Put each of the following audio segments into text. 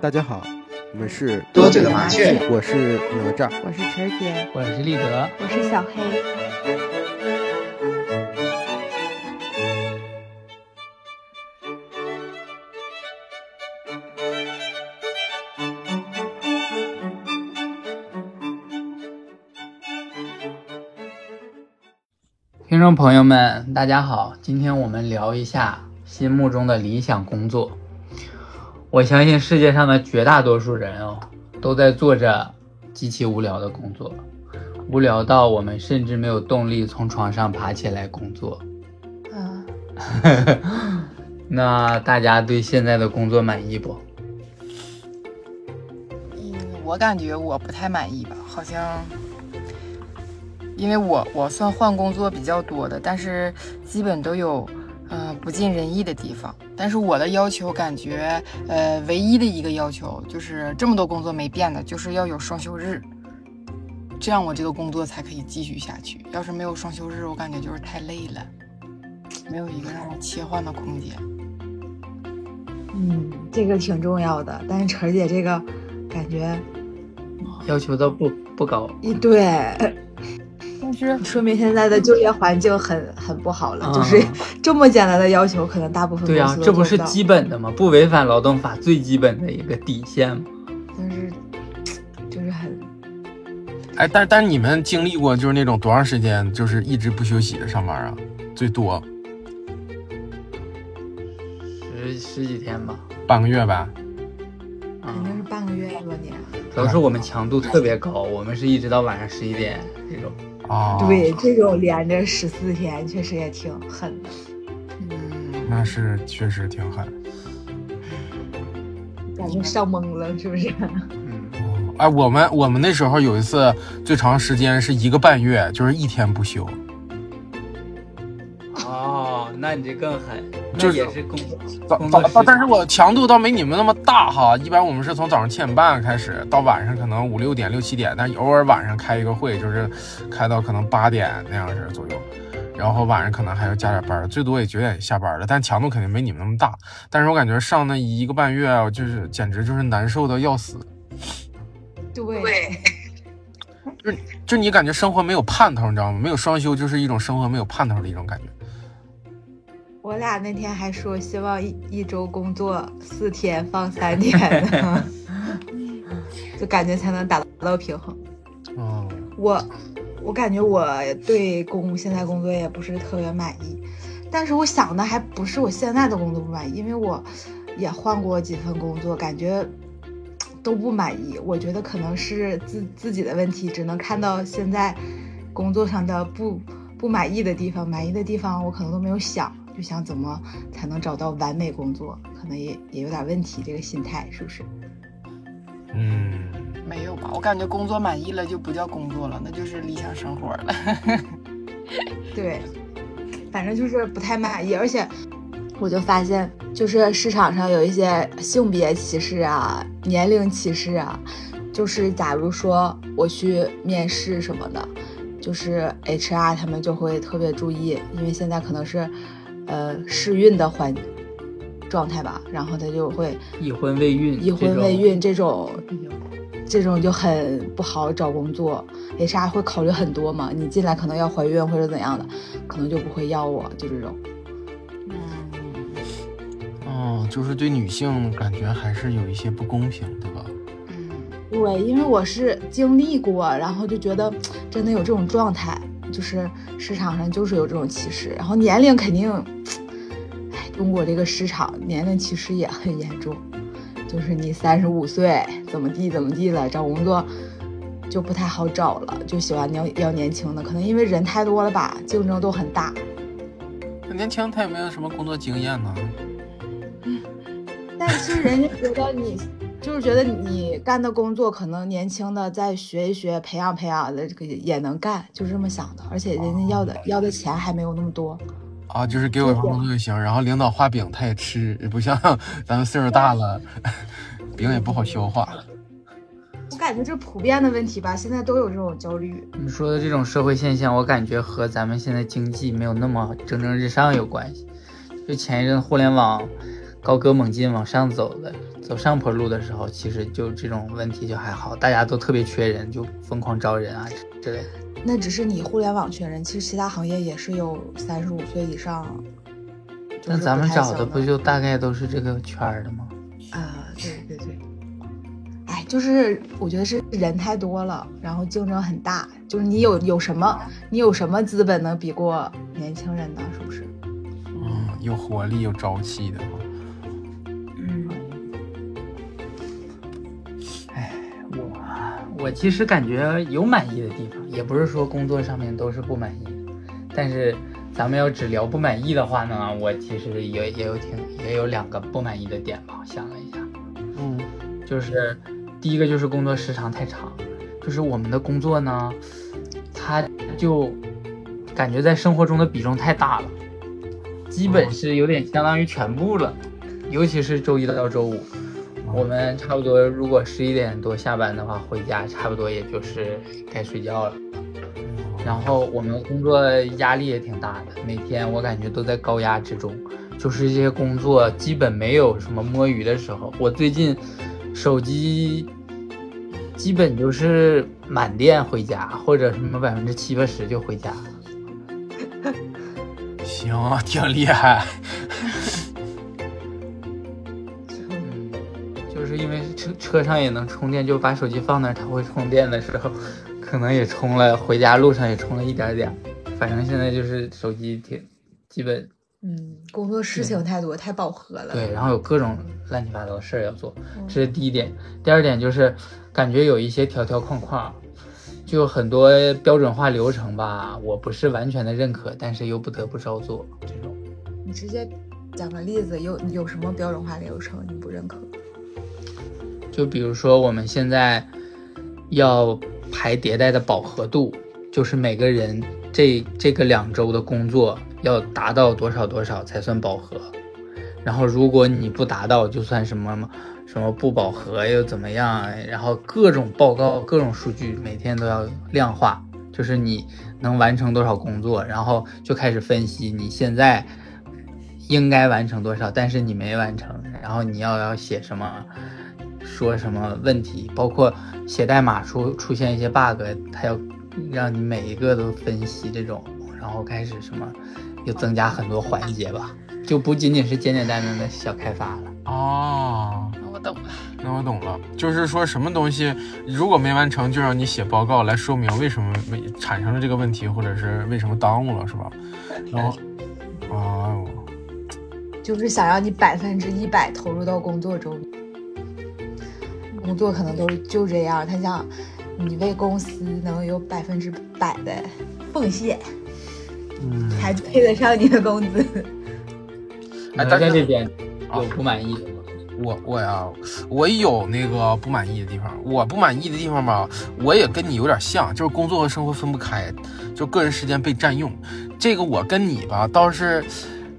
大家好，我们是多嘴的麻雀，我是哪吒，我是晨姐，我是立德，我是小黑。听众朋友们，大家好，今天我们聊一下心目中的理想工作。我相信世界上的绝大多数人哦，都在做着极其无聊的工作，无聊到我们甚至没有动力从床上爬起来工作。啊，那大家对现在的工作满意不？嗯，我感觉我不太满意吧，好像，因为我我算换工作比较多的，但是基本都有。嗯，不尽人意的地方，但是我的要求感觉，呃，唯一的一个要求就是这么多工作没变的，就是要有双休日，这样我这个工作才可以继续下去。要是没有双休日，我感觉就是太累了，没有一个让我切换的空间。嗯，这个挺重要的，但是晨姐这个感觉要求的不不高，一对。是说明现在的就业环境很很不好了，就是 这么简单的要求，可能大部分对呀，这不是基本的吗？不违反劳动法最基本的一个底线吗？但是就是很，哎，但但你们经历过就是那种多长时间就是一直不休息的上班啊？最多十十几天吧，半个月吧？肯定是半个月吧？你主要是我们强度特别高，我们是一直到晚上十一点这种。啊，对，这种连着十四天，确实也挺狠的。嗯，那是确实挺狠，感觉上懵了，是不是？嗯，哎，我们我们那时候有一次最长时间是一个半月，就是一天不休。哦，那你这更狠，就也是工工作，但是我强度倒没你们那么大哈。一般我们是从早上七点半开始，到晚上可能五六点、六七点，但偶尔晚上开一个会，就是开到可能八点那样式左右。然后晚上可能还要加点班，最多也九点下班了。但强度肯定没你们那么大。但是我感觉上那一个半月，就是简直就是难受的要死。对，就就你感觉生活没有盼头，你知道吗？没有双休，就是一种生活没有盼头的一种感觉。我俩那天还说希望一一周工作四天放三天呢，就感觉才能达到平衡。哦，我我感觉我对工现在工作也不是特别满意，但是我想的还不是我现在的工作不满意，因为我也换过几份工作，感觉都不满意。我觉得可能是自自己的问题，只能看到现在工作上的不不满意的地方，满意的地方我可能都没有想。就想怎么才能找到完美工作，可能也也有点问题，这个心态是不是？嗯，没有吧？我感觉工作满意了就不叫工作了，那就是理想生活了。对，反正就是不太满意，而且我就发现，就是市场上有一些性别歧视啊、年龄歧视啊，就是假如说我去面试什么的，就是 HR 他们就会特别注意，因为现在可能是。呃，试孕的环状态吧，然后他就会已婚未孕，已婚未孕这种，这种就很不好找工作。HR 会考虑很多嘛，你进来可能要怀孕或者怎样的，可能就不会要我，就这种。嗯，哦，就是对女性感觉还是有一些不公平，对吧？嗯，对，因为我是经历过，然后就觉得真的有这种状态。就是市场上就是有这种歧视，然后年龄肯定，哎，中国这个市场年龄歧视也很严重。就是你三十五岁怎么地怎么地了，找工作就不太好找了，就喜欢要要年轻的，可能因为人太多了吧，竞争都很大。年轻他也没有什么工作经验呢。但是人家觉得你。就是觉得你干的工作可能年轻的再学一学，培养培养的这个也能干，就是这么想的。而且人家要的要的钱还没有那么多啊，就是给我一份工作就行。然后领导画饼他也吃，不像 咱们岁数大了，饼也不好消化。我感觉这普遍的问题吧，现在都有这种焦虑。你说的这种社会现象，我感觉和咱们现在经济没有那么蒸蒸日上有关系。就前一阵互联网。高歌猛进往上走的，走上坡路的时候，其实就这种问题就还好，大家都特别缺人，就疯狂招人啊之类的。那只是你互联网缺人，其实其他行业也是有三十五岁以上。那咱们找的不就大概都是这个圈儿的吗？啊，对对对。哎，就是我觉得是人太多了，然后竞争很大。就是你有有什么，你有什么资本能比过年轻人呢？是不是？嗯，有活力、有朝气的我我其实感觉有满意的地方，也不是说工作上面都是不满意。但是咱们要只聊不满意的话呢，我其实也也有挺也有两个不满意的点吧。我想了一下，嗯，就是第一个就是工作时长太长。就是我们的工作呢，它就感觉在生活中的比重太大了，基本是有点相当于全部了。尤其是周一到周五，我们差不多如果十一点多下班的话，回家差不多也就是该睡觉了。然后我们工作压力也挺大的，每天我感觉都在高压之中，就是这些工作基本没有什么摸鱼的时候。我最近手机。基本就是满电回家，或者什么百分之七八十就回家。行，挺厉害。就是因为车车上也能充电，就把手机放那儿，它会充电的时候，可能也充了，回家路上也充了一点点。反正现在就是手机挺基本。嗯，工作事情太多，太饱和了。对，然后有各种乱七八糟的事儿要做，这是第一点。第二点就是感觉有一些条条框框，就很多标准化流程吧，我不是完全的认可，但是又不得不照做这种。你直接讲个例子，有有什么标准化流程你不认可？就比如说我们现在要排迭代的饱和度，就是每个人这这个两周的工作。要达到多少多少才算饱和，然后如果你不达到，就算什么什么不饱和又怎么样？然后各种报告、各种数据每天都要量化，就是你能完成多少工作，然后就开始分析你现在应该完成多少，但是你没完成，然后你要要写什么，说什么问题，包括写代码出出现一些 bug，它要让你每一个都分析这种，然后开始什么。又增加很多环节吧，就不仅仅是简简单单的小开发了。哦，那我懂了。那我懂了，就是说什么东西如果没完成，就让你写报告来说明为什么没产生了这个问题，或者是为什么耽误了，是吧？然后，哦，就是想让你百分之一百投入到工作中。工作可能都就这样，他想你为公司能有百分之百的奉献。嗯，才配得上你的工资。哎，在这边有不满意的吗？我我呀，我有那个不满意的地方。我不满意的地方吧，我也跟你有点像，就是工作和生活分不开，就个人时间被占用。这个我跟你吧，倒是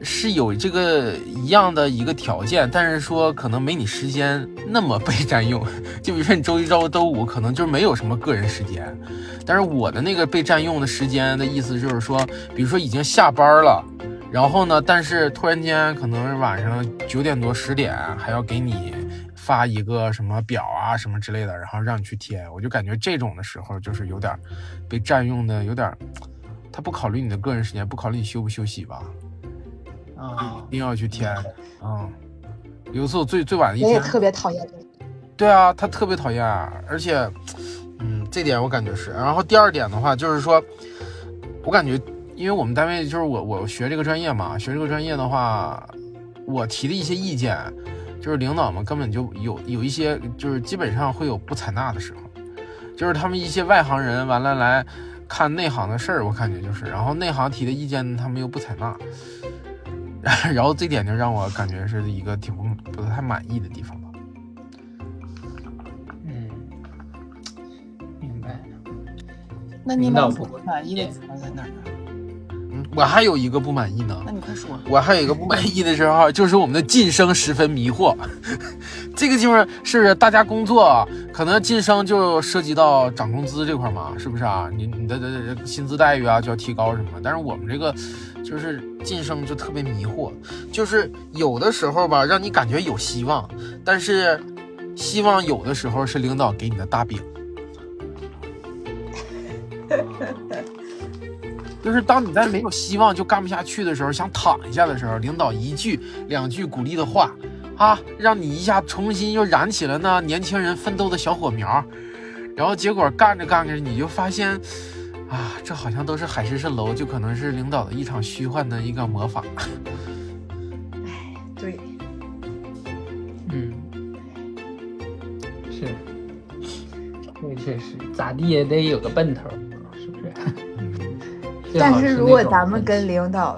是有这个一样的一个条件，但是说可能没你时间那么被占用。就比如说你周一到周五可能就没有什么个人时间。但是我的那个被占用的时间的意思就是说，比如说已经下班了，然后呢，但是突然间可能晚上九点多十点还要给你发一个什么表啊什么之类的，然后让你去填，我就感觉这种的时候就是有点被占用的，有点他不考虑你的个人时间，不考虑你休不休息吧？啊，一定要去填啊！有一次我最最晚的一天，我也特别讨厌。对啊，他特别讨厌，而且。嗯，这点我感觉是。然后第二点的话，就是说，我感觉，因为我们单位就是我我学这个专业嘛，学这个专业的话，我提的一些意见，就是领导们根本就有有一些，就是基本上会有不采纳的时候，就是他们一些外行人完了来看内行的事儿，我感觉就是，然后内行提的意见他们又不采纳，然后这点就让我感觉是一个挺不不太满意的地方吧。嗯，明白。那你们不满意的地方在哪儿嗯，我还有一个不满意呢。那你快说。我还有一个不满意的时候，就是我们的晋升十分迷惑。这个地方是大家工作啊，可能晋升就涉及到涨工资这块嘛，是不是啊？你你的的的薪资待遇啊就要提高什么？但是我们这个就是晋升就特别迷惑，就是有的时候吧，让你感觉有希望，但是希望有的时候是领导给你的大饼。就是当你在没有希望就干不下去的时候，想躺一下的时候，领导一句两句鼓励的话，啊，让你一下重新又燃起了那年轻人奋斗的小火苗，然后结果干着干着你就发现，啊，这好像都是海市蜃楼，就可能是领导的一场虚幻的一个魔法。哎，对，嗯，是，确确实，咋地也得有个奔头，但是如果咱们跟领导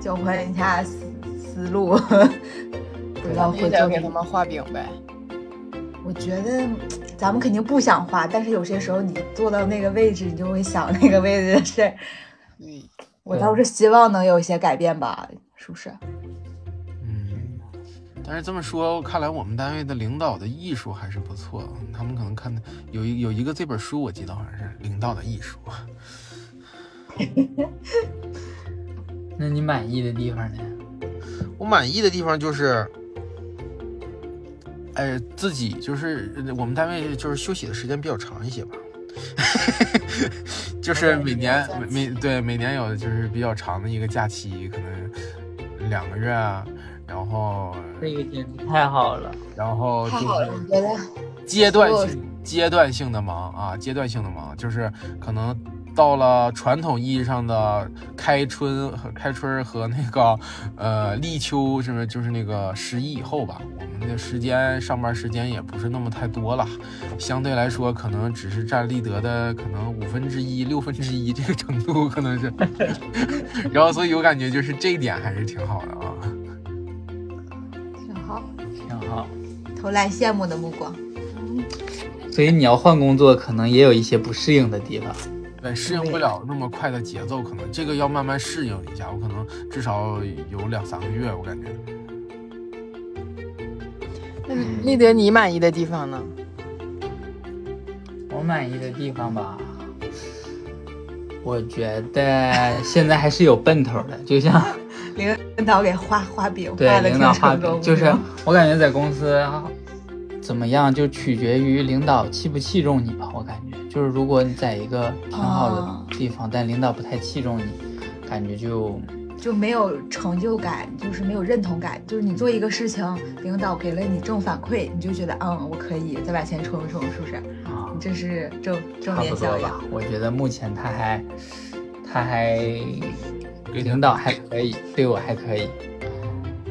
交换一下思思路，不知道会你得做。给他们画饼呗。我觉得咱们肯定不想画，但是有些时候你坐到那个位置，你就会想那个位置的事儿。嗯，我倒是希望能有一些改变吧，是不是？嗯，但是这么说，看来我们单位的领导的艺术还是不错。他们可能看的有一有一个这本书，我记得好像是《领导的艺术》。那你满意的地方呢？我满意的地方就是，哎，自己就是我们单位就是休息的时间比较长一些吧，就是每年每每对每年有就是比较长的一个假期，可能两个月啊，然后这个简直太好了。然后就太好了，我是觉得阶段性阶段性的忙啊，阶段性的忙，就是可能到了传统意义上的开春和开春和那个 呃立秋，是不是就是那个十一以后吧？我们的时间上班时间也不是那么太多了，相对来说可能只是占立德的可能五分之一、六分之一这个程度，可能是。然后所以我感觉就是这一点还是挺好的啊。挺好，挺好。投来羡慕的目光。所以你要换工作，可能也有一些不适应的地方。对，适应不了那么快的节奏，可能这个要慢慢适应一下。我可能至少有两三个月，我感觉。那立德，你满意的地方呢？我满意的地方吧，我觉得现在还是有奔头的，就像领导给画画饼，对画的挺领导画成功，就是我感觉在公司怎么样，就取决于领导器不器重你吧。我感觉就是如果你在一个挺好哦的地方，但领导不太器重你，感觉就就没有成就感，就是没有认同感。就是你做一个事情，领导给了你正反馈，你就觉得嗯，我可以再往前冲一冲，是不是？啊你，这是正正差不多吧面效应。。我觉得目前他还他还领导还可以，对我还可以。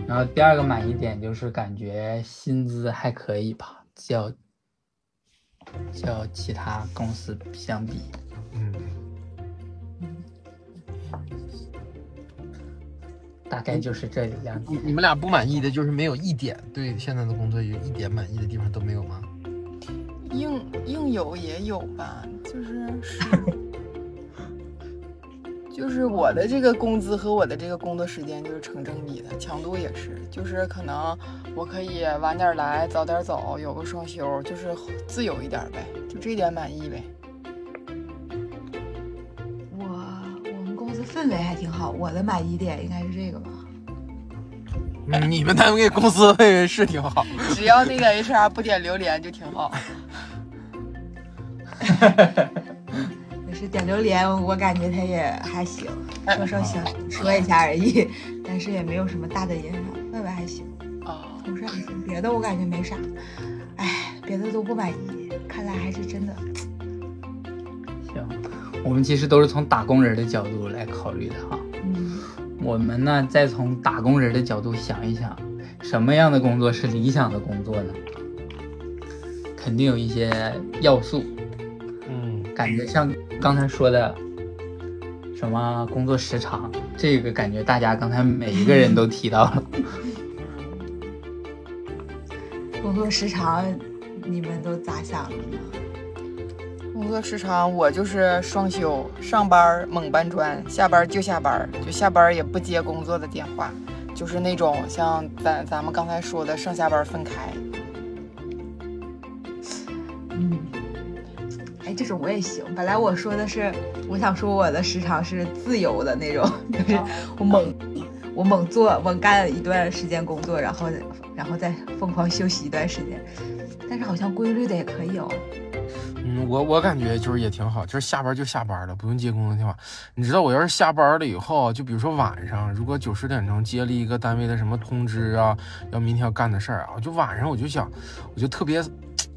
然后第二个满意点就是感觉薪资还可以吧，较较其他公司相比。嗯，大概就是这两你点。你们俩不满意的就是没有一点对现在的工作有一点满意的地方都没有吗？应应有也有吧，就是是，就是我的这个工资和我的这个工作时间就是成正比的，强度也是，就是可能我可以晚点来，早点走，有个双休，就是自由一点呗，就这点满意呗。我我们公司氛围还挺好，我的满意点应该是这个吧。嗯，你们单位公司氛围是挺好。只要那个 HR 不点榴莲就挺好。点榴莲，我感觉他也还行，说说行，说一下而已，但是也没有什么大的影响，氛围还行，啊，同事还行，别的我感觉没啥，哎，别的都不满意，看来还是真的，行，我们其实都是从打工人的角度来考虑的哈。嗯，我们呢，再从打工人的角度想一想，什么样的工作是理想的工作呢？肯定有一些要素，嗯，感觉像刚才说的，什么工作时长，这个感觉大家刚才每一个人都提到了。工作时长你们都咋想的呢？工工作时长我就是双休，上班猛搬砖，下班就下班，就下班也不接工作的电话，就是那种像咱咱们刚才说的上下班分开。嗯，哎，这种我也行。本来我说的是，我想说我的时长是自由的那种，就是我猛我猛做猛干一段时间工作，然后然后再疯狂休息一段时间。但是好像规律的也可以哦。嗯，我我感觉就是也挺好，就是下班就下班了，不用接工作电话。你知道，我要是下班了以后，就比如说晚上，如果九十点钟接了一个单位的什么通知啊，要明天要干的事儿啊，我就晚上我就想，我就特别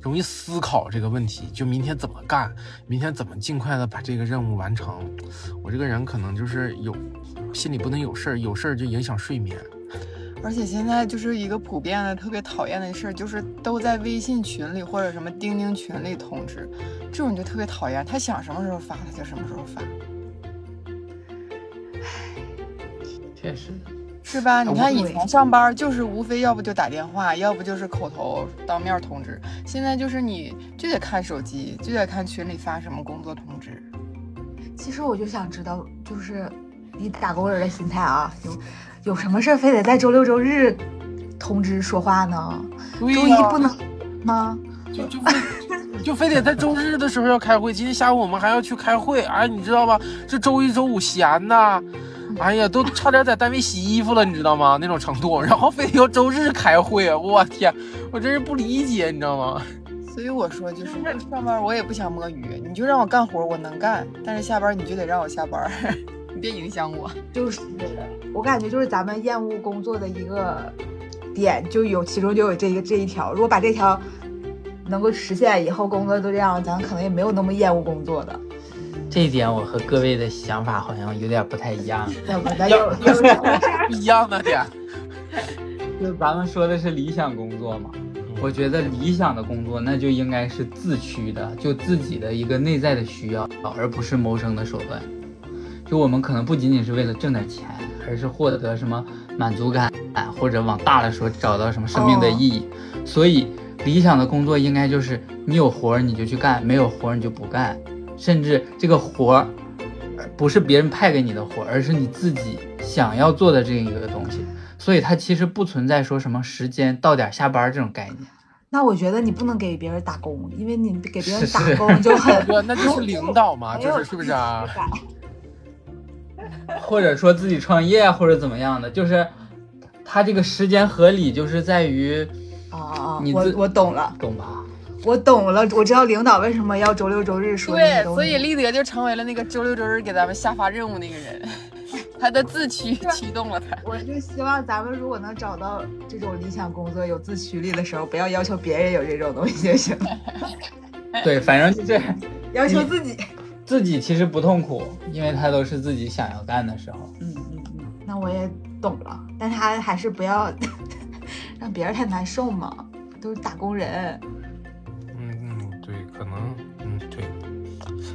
容易思考这个问题，就明天怎么干，明天怎么尽快的把这个任务完成。我这个人可能就是有心里不能有事儿，有事儿就影响睡眠。而且现在就是一个普遍的特别讨厌的事儿，就是都在微信群里或者什么钉钉群里通知，这种就特别讨厌。他想什么时候发他就什么时候发，确实，是吧？你看以前上班就是无非要不就打电话，要不就是口头当面通知，现在就是你就得看手机，就得看群里发什么工作通知。其实我就想知道，就是你打工人的心态啊，有。有什么事非得在周六周日通知说话呢？周一不能吗？就就非就非得在周日的时候要开会。今天下午我们还要去开会，哎，你知道吧？这周一周五闲的，哎呀，都差点在单位洗衣服了，你知道吗？那种程度，然后非得要周日开会，我天，我真是不理解，你知道吗？所以我说，就是上班我也不想摸鱼，你就让我干活，我能干，但是下班你就得让我下班。你别影响我，就是我感觉就是咱们厌恶工作的一个点，就有其中就有这个这一条。如果把这条能够实现，以后工作都这样，咱可能也没有那么厌恶工作的。这一点我和各位的想法好像有点不太一样。要不咱有不 一样的点，就咱们说的是理想工作嘛？我觉得理想的工作那就应该是自驱的，就自己的一个内在的需要，而不是谋生的手段。就我们可能不仅仅是为了挣点钱，而是获得什么满足感，或者往大了说找到什么生命的意义。所以理想的工作应该就是你有活儿你就去干，没有活儿你就不干，甚至这个活儿不是别人派给你的活儿，而是你自己想要做的这样一个东西。所以它其实不存在说什么时间到点下班这种概念。那我觉得你不能给别人打工，因为你给别人打工就很 那就是领导嘛，就是是不是啊？或者说自己创业或者怎么样的，就是他这个时间合理，就是在于啊，我我懂了，懂吧？我懂了，我知道领导为什么要周六周日说对，所以立德就成为了那个周六周日给咱们下发任务那个人，他的自驱驱动了他。我就希望咱们如果能找到这种理想工作有自驱力的时候，不要要求别人有这种东西就行。对，反正就是要求自己。自己其实不痛苦，因为他都是自己想要干的时候。嗯嗯嗯，那我也懂了，但他还是不要 让别人太难受嘛，都是打工人。可能，嗯对。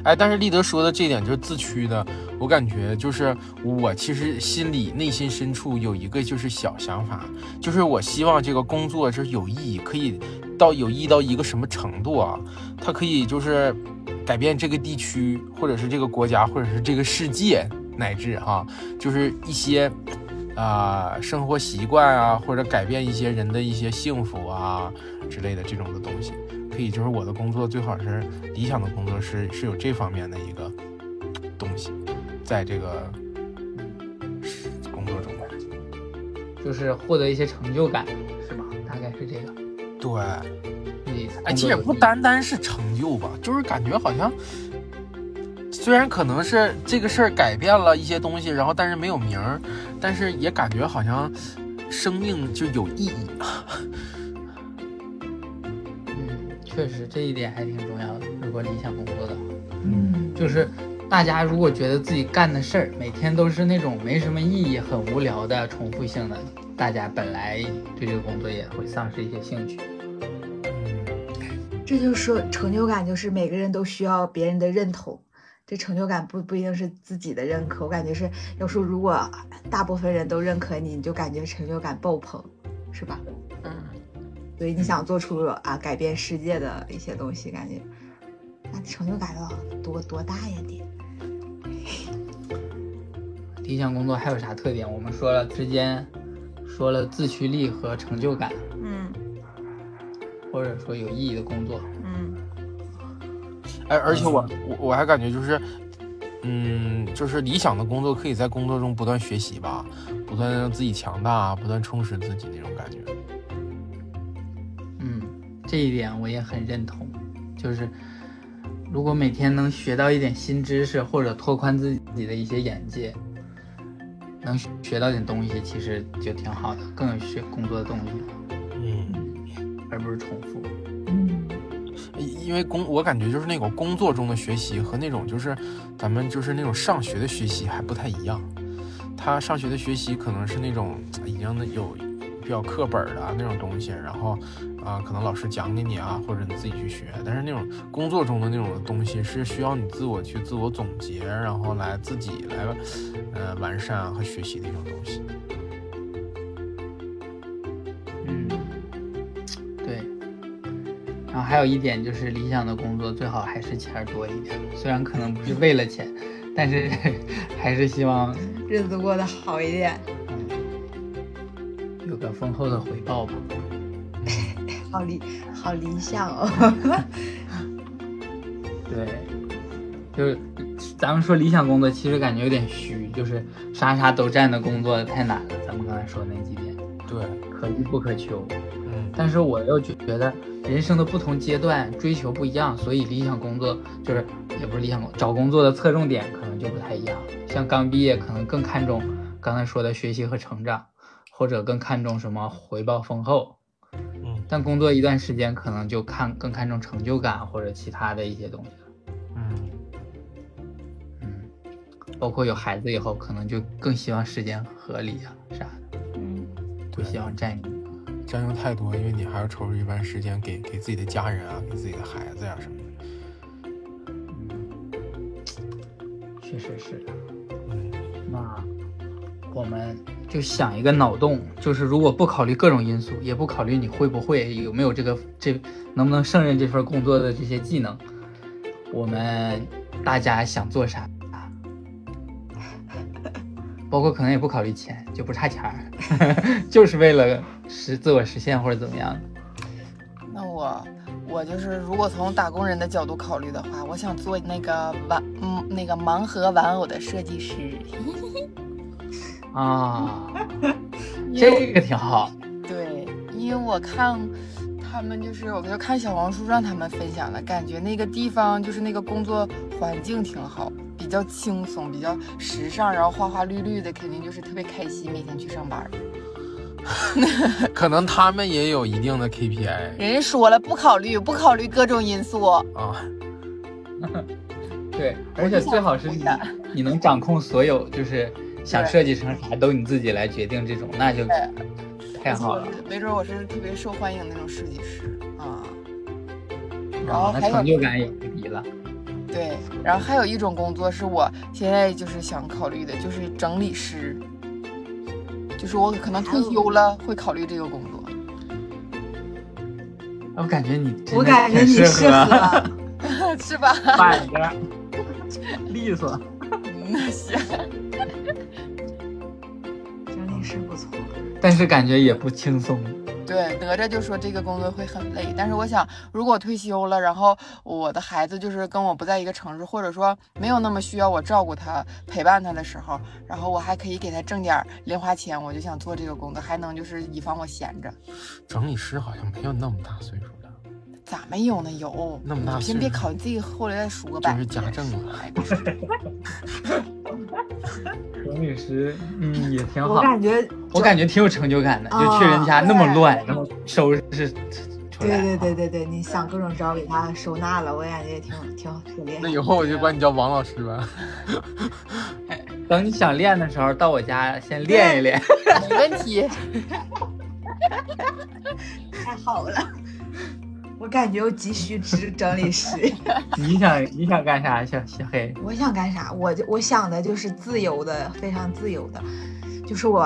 哎，但是立德说的这点就是自驱的，我感觉就是我其实心里内心深处有一个就是小想法，就是我希望这个工作就是有意义，可以到有意义到一个什么程度啊？它可以就是。改变这个地区，或者是这个国家，或者是这个世界，乃至哈，就是一些啊生活习惯啊，或者改变一些人的一些幸福啊之类的这种的东西，可以就是我的工作最好是理想的工作是是有这方面的一个东西，在这个工作中，就是获得一些成就感，是吧？大概是这个。对。你哎，其实也不单单是成就吧，就是感觉好像，虽然可能是这个事儿改变了一些东西，然后但是没有名儿，但是也感觉好像生命就有意义。这一点还挺重要的。如果理想工作的话，嗯，就是大家如果觉得自己干的事儿每天都是那种没什么意义、很无聊的重复性的，大家本来对这个工作也会丧失一些兴趣。这就是说，成就感就是每个人都需要别人的认同。这成就感不不一定是自己的认可，我感觉是要说，如果大部分人都认可你，你就感觉成就感爆棚，是吧？嗯。所以你想做出啊改变世界的一些东西，感觉那成就感要多多大呀得。理想工作还有啥特点？我们说了之间，说了自驱力和成就感，嗯或者说有意义的工作。嗯哎，而且我我我还感觉就是，嗯，就是理想的工作可以在工作中不断学习吧，不断让自己强大，不断充实自己那种感觉。嗯，这一点我也很认同。就是如果每天能学到一点新知识，或者拓宽自己的一些眼界，能学到点东西，其实就挺好的，更有学工作的动力，嗯，而不是重复。嗯因为工我感觉就是那种工作中的学习和那种就是咱们就是那种上学的学习还不太一样。他上学的学习可能是那种已经有比较课本的啊那种东西，然后啊、可能老师讲给你啊，或者你自己去学。但是那种工作中的那种东西是需要你自我去自我总结，然后来自己来呃完善和学习的一种东西。嗯，对。然后还有一点就是，理想的工作最好还是钱多一点，虽然可能不是为了钱，但是 还是希望日子过得好一点，有个丰厚的回报吧。好理好理想哦。对，就是咱们说理想工作，其实感觉有点虚，就是啥啥都占的工作太难了。咱们刚才说那几点，对，可遇不可求。嗯，但是我又觉得人生的不同阶段追求不一样，所以理想工作就是也不是理想工，找工作的侧重点可能就不太一样。像刚毕业，可能更看重刚才说的学习和成长，或者更看重什么回报丰厚。嗯但工作一段时间，可能就看更看重成就感或者其他的一些东西了。嗯，嗯，包括有孩子以后，可能就更希望时间合理啊啥的，嗯不希望占用。占用太多，因为你还要抽出一半时间给给自己的家人啊，给自己的孩子呀、什么的。确实是。我们就想一个脑洞，就是如果不考虑各种因素，也不考虑你会不会有没有这个这能不能胜任这份工作的这些技能，我们大家想做啥？包括可能也不考虑钱，就不差钱儿，就是为了实自我实现或者怎么样。那我我就是，如果从打工人的角度考虑的话，我想做那个玩嗯那个盲盒玩偶的设计师。啊，这个挺好。对，因为我看他们就是，我就看小红书上他们分享的，感觉那个地方就是那个工作环境挺好，比较轻松，比较时尚，然后花花绿绿的，肯定就是特别开心，每天去上班。可能他们也有一定的 KPI 人家说了，不考虑不考虑各种因素，啊。对，而且最好是你你能掌控所有，就是想设计成啥都你自己来决定，这种那就太好了。没准我是特别受欢迎的那种设计师啊。然后还有成就感也不低了。对，然后还有一种工作是我现在就是想考虑的，就是整理师，就是我可能退休了会考虑这个工作。我感觉你我感觉你适合合，是吧？板着，利索。那，行。但是感觉也不轻松。对，哪吒就说这个工作会很累，但是我想，如果退休了，然后我的孩子就是跟我不在一个城市，或者说没有那么需要我照顾他、陪伴他的时候，然后我还可以给他挣点零花钱，我就想做这个工作，还能就是以防我闲着。整理师好像没有那么大岁数的，咋没有呢？有，那么大岁数先别考，你自己后来再数个百就是。家政了。哎，不是整理师，嗯，也挺好我好。感觉，我感觉挺有成就感的，就啊去人家那么对乱，然后收拾。对对对对对，你想各种招给他收纳了，我感觉也挺挺挺厉害那。以后我就管你叫王老师吧。等你想练的时候，到我家先练一练。没问题。太好了，我感觉我急需知 整理师。你想你想干啥，小小黑？我想干啥？我就我想的就是自由的，非常自由的，就是我，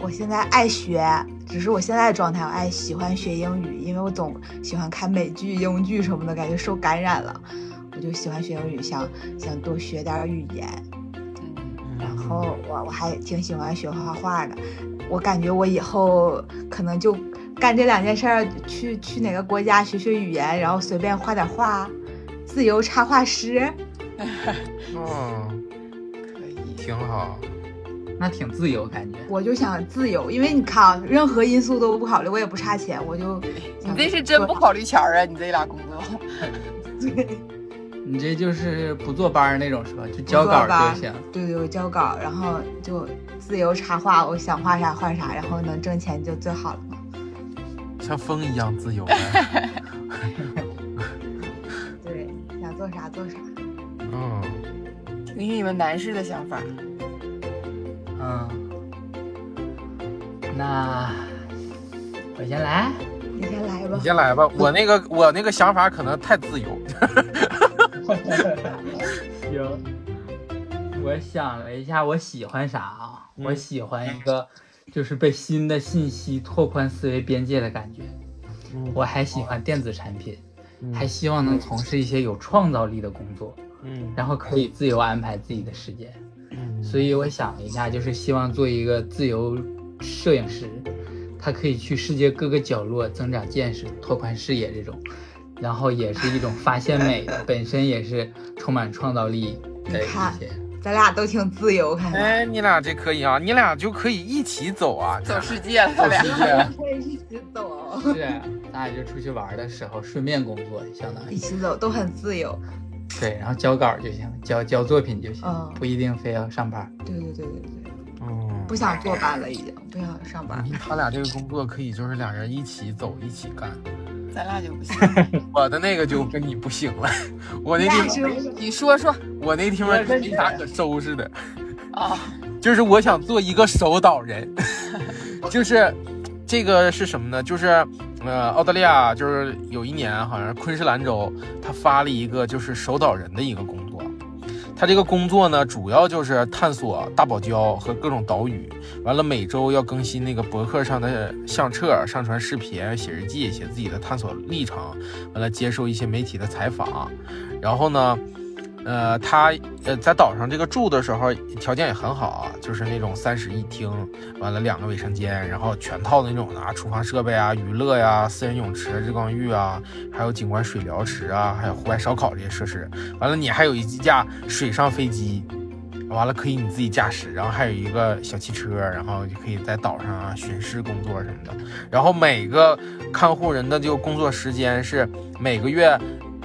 我现在爱学，只是我现在的状态，我爱喜欢学英语，因为我总喜欢看美剧、英剧什么的，感觉受感染了。我就喜欢学英语，想想多学点语言。嗯，然后我我还挺喜欢学画画的，我感觉我以后可能就干这两件事儿，去去哪个国家学学语言，然后随便画点画，自由插画师。嗯，可以。挺好。那挺自由感觉。我就想自由，因为你看啊，任何因素都不考虑，我也不差钱，我就你这是真不考虑钱儿啊？你这俩工作，对你这就是不坐班那种是吧？就交稿儿就行。对对，我交稿，然后就自由插画，我想画啥画啥，然后能挣钱就最好了嘛。像风一样自由呗。对，想做啥做啥。嗯，听听你们男士的想法。嗯，那我先来。你先来吧你。先来吧。我那个我那个想法可能太自由。行，我想了一下，我喜欢啥啊？嗯我喜欢一个，就是被新的信息拓宽思维边界的感觉。嗯我还喜欢电子产品，嗯还希望能从事一些有创造力的工作，嗯然后可以自由安排自己的时间。嗯所以我想了一下，就是希望做一个自由摄影师，他可以去世界各个角落增长见识、拓宽视野这种，然后也是一种发现美的，本身也是充满创造力的一些。咱俩都挺自由，看看。哎，你俩这可以啊，你俩就可以一起走啊。走世界了，咱俩。可以一起走，是，咱俩就出去玩的时候顺便工作，相当于一起走都很自由。对，然后交稿就行，交交作品就行，嗯不一定非要上班。对对对对对，嗯，不想坐班了，已经不想上班。他俩这个工作可以就是俩人一起走一起干，咱俩就不行。我的那个就跟你不行了。我那地方你说说我那地方没啥可收拾的，啊，就是我想做一个守岛人，就是这个是什么呢？就是呃，澳大利亚就是有一年好像昆士兰州，他发了一个就是守岛人的一个工作。他这个工作呢，主要就是探索大堡礁和各种岛屿，完了每周要更新那个博客上的相册，上传视频，写日记，写自己的探索历程，完了接受一些媒体的采访，然后呢，呃，他呃在岛上这个住的时候条件也很好啊，就是那种三室一厅，完了两个卫生间，然后全套的那种啊，厨房设备啊、娱乐呀、私人泳池、日光浴啊，还有景观水疗池啊，还有户外烧烤这些设施。完了，你还有一架水上飞机，完了可以你自己驾驶，然后还有一个小汽车，然后就可以在岛上啊巡视工作什么的。然后每个看护人的这个工作时间是每个月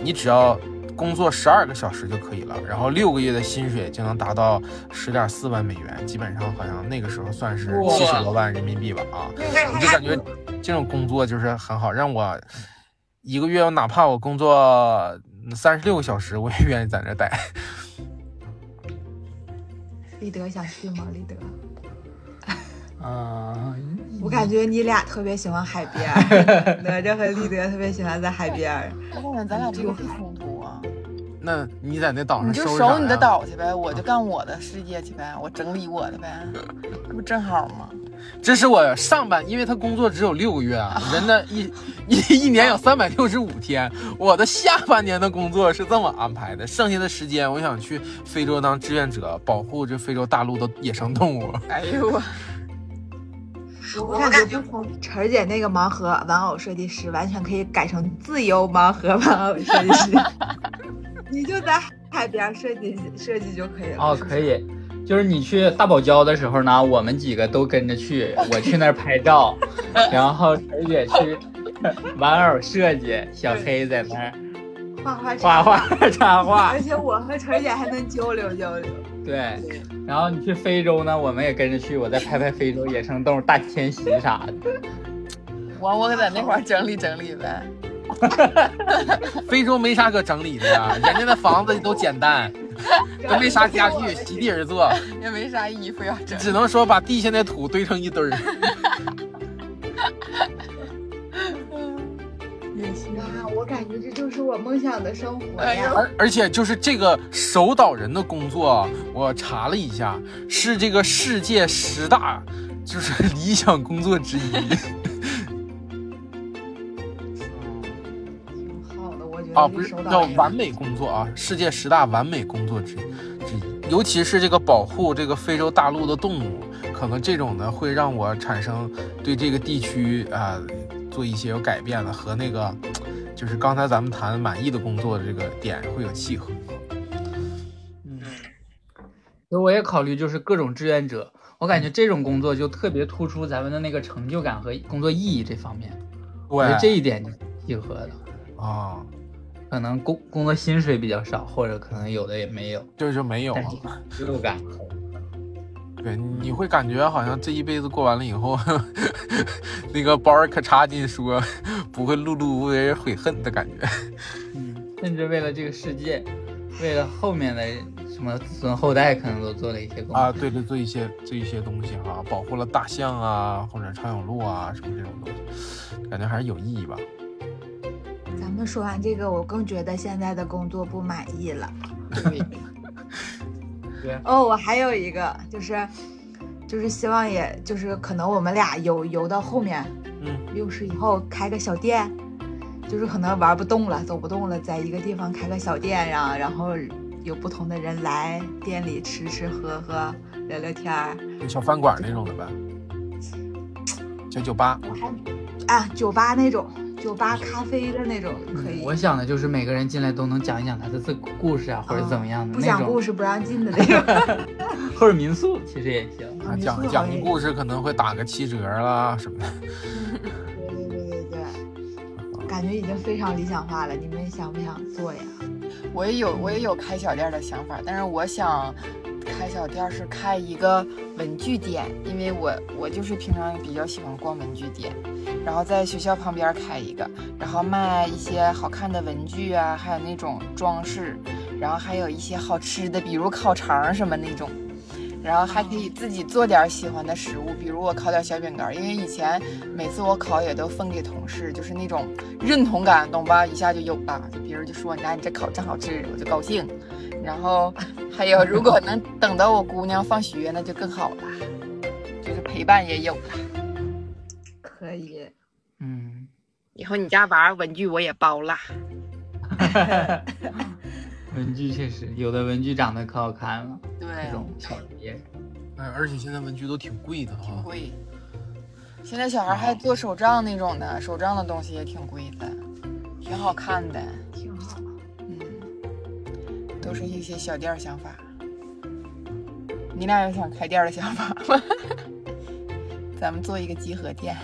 你只要工作十二个小时就可以了，然后六个月的薪水就能达到十点四万美元，基本上好像那个时候算是七十多万人民币吧啊，我就感觉这种工作就是很好，让我一个月哪怕我工作三十六个小时，我也愿意在那待。立德想去吗？立德，啊、我感觉你俩特别喜欢海边儿，哪吒和立德特别喜欢在海边儿。我感觉咱俩这个不冲突啊。那你在那岛上你就守你的岛去呗，我就干我的世界去呗，我整理我的呗，这不正好吗？这是我上半，因为他工作只有六个月啊，人的一一一年有三百六十五天，我的下半年的工作是这么安排的，剩下的时间我想去非洲当志愿者，保护这非洲大陆的野生动物。哎呦我，我感觉不从晨儿姐那个盲盒玩偶设计师，完全可以改成自由盲盒玩偶设计师。你就在海边设计设计就可以了。哦，可。以，就是你去大堡礁的时候呢，我们几个都跟着去，我去那儿拍照，然后晨姐去玩偶设计，小黑在那儿画画画画 插画而，且我和晨儿姐还能交流交流。对。然后你去非洲呢，我们也跟着去，我再拍拍非洲野生动物大迁徙啥的。我我在那块儿整理整理呗。非洲没啥可整理的呀，人家那房子都简单，都没啥家具，席地而坐，也没啥衣服要整。只能说把地下那土堆成一堆儿。也行。啊，我感觉这就是我梦想的生活呀！而而且就是这个守岛人的工作，我查了一下，是这个世界十大就是理想工作之一。啊，不是叫完美工作啊，世界十大完美工作之之一。尤其是这个保护这个非洲大陆的动物，可能这种呢会让我产生对这个地区啊、做一些有改变的，和那个就是刚才咱们谈满意的工作的这个点会有契合。嗯，所以我也考虑就是各种志愿者，我感觉这种工作就特别突出咱们的那个成就感和工作意义这方面，我觉得这一点挺契合的。啊，可能工工作薪水比较少，或者可能有的也没有，就是没有但啊是。成就感对，你会感觉好像这一辈子过完了以后，那个包儿咔嚓进说不会碌碌无为悔恨的感觉。嗯，甚至为了这个世界，为了后面的什么子孙后代，可能都做了一些工作啊，对对，做一些这一些东西啊，保护了大象啊，或者长颈鹿啊，什么这种东西，感觉还是有意义吧。咱们说完这个，我更觉得现在的工作不满意了。对，哦，我还有一个，就是，就是希望，也就是可能我们俩游游到后面，嗯，六十以后开个小店，就是可能玩不动了，走不动了，在一个地方开个小店，然后然后有不同的人来店里吃吃喝喝，聊聊天儿。就小饭馆那种的呗，小酒吧。我还啊，酒吧那种，酒吧咖啡的那种可以。我想的就是每个人进来都能讲一讲他的自故事啊，或者怎么样的不，讲故事不让进的那种。或者民宿其实也行。啊，讲讲个故事可能会打个七折啦什么的。对对对对对，感觉已经非常理想化了。你们想不想做呀？我也有我也有开小店的想法，但是我想开小店是开一个文具店，因为我我就是平常比较喜欢逛文具店，然后在学校旁边开一个，然后卖一些好看的文具啊，还有那种装饰，然后还有一些好吃的，比如烤肠什么那种。然后还可以自己做点喜欢的食物，比如我烤点小饼干，因为以前每次我烤也都分给同事，就是那种认同感，懂吧？一下就有了。就别人就说：“那你这烤真好吃，我就高兴。”然后还有，如果能等到我姑娘放学，那就更好了，就是陪伴也有了。可以。嗯，以后你家娃文具我也包了。文具确实有的文具长得可好看了，对这种小碟。哎，而且现在文具都挺贵的哈。贵。现在小孩还做手账那种的，手账的东西也挺贵的，挺好看的。挺好。嗯，都是一些小店想法。你俩有想开店的想法吗？咱们做一个集合店。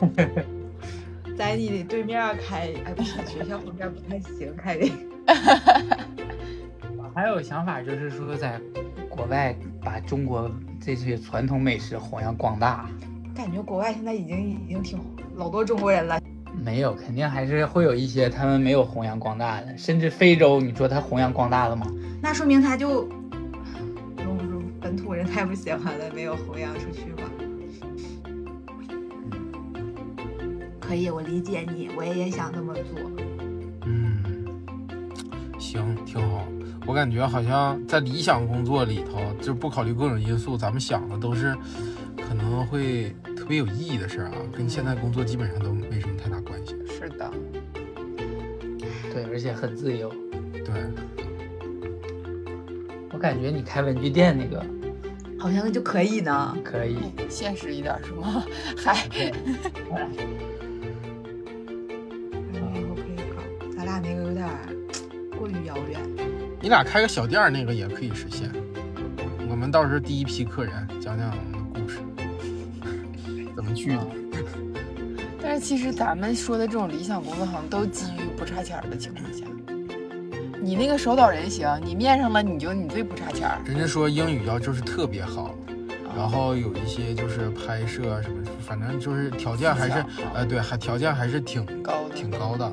在你对面开，哎，不是学校旁边不太行，开这个。我还有想法，就是说在国外把中国这些传统美食弘扬光大。感觉国外现在已经已经挺老多中国人了。没有，肯定还是会有一些他们没有弘扬光大的，甚至非洲，你说他弘扬光大了吗？那说明他就，本土人太不喜欢了，没有弘扬出去吧。可以，我理解你，我也想这么做。我感觉好像在理想工作里头，就不考虑各种因素，咱们想的都是可能会特别有意义的事儿啊，跟现在工作基本上都没什么太大关系。是的，对，而且很自由。对，我感觉你开文具店那个好像就可以呢。可以。现实一点是吗？嗨，俩开个小店儿那个也可以实现。我们到时候第一批客人讲讲我们的故事，怎么去的？但是其实咱们说的这种理想工作，好像都基于不差钱儿的情况下。你那个手导人行，你面上了你就你最不差钱儿。人家说英语要就是特别好，啊然后有一些就是拍摄啊什么，反正就是条件还是呃对，还条件还是挺高挺高的，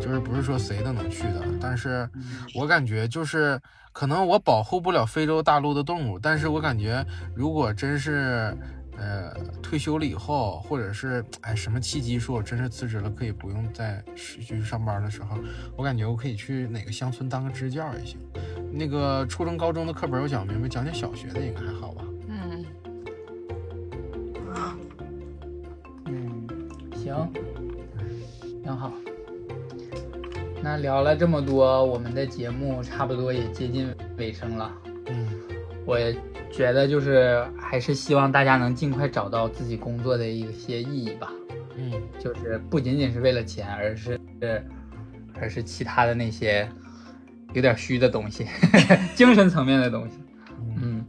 就是不是说谁都能去的。但是我感觉就是可能我保护不了非洲大陆的动物，但是我感觉如果真是呃退休了以后，或者是哎什么契机说我真是辞职了，可以不用再继续上班的时候，我感觉我可以去哪个乡村当个支教也行。那个初中、高中的课本我讲明白，讲讲小学的应该还好吧？行，挺好。那聊了这么多，我们的节目差不多也接近尾声了。嗯我觉得就是还是希望大家能尽快找到自己工作的一些意义吧，嗯就是不仅仅是为了钱，而是而是其他的那些有点虚的东西，精神层面的东西。嗯，嗯，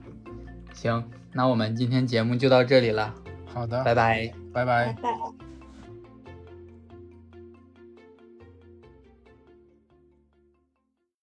行，那我们今天节目就到这里了，好的，拜拜。拜拜拜拜。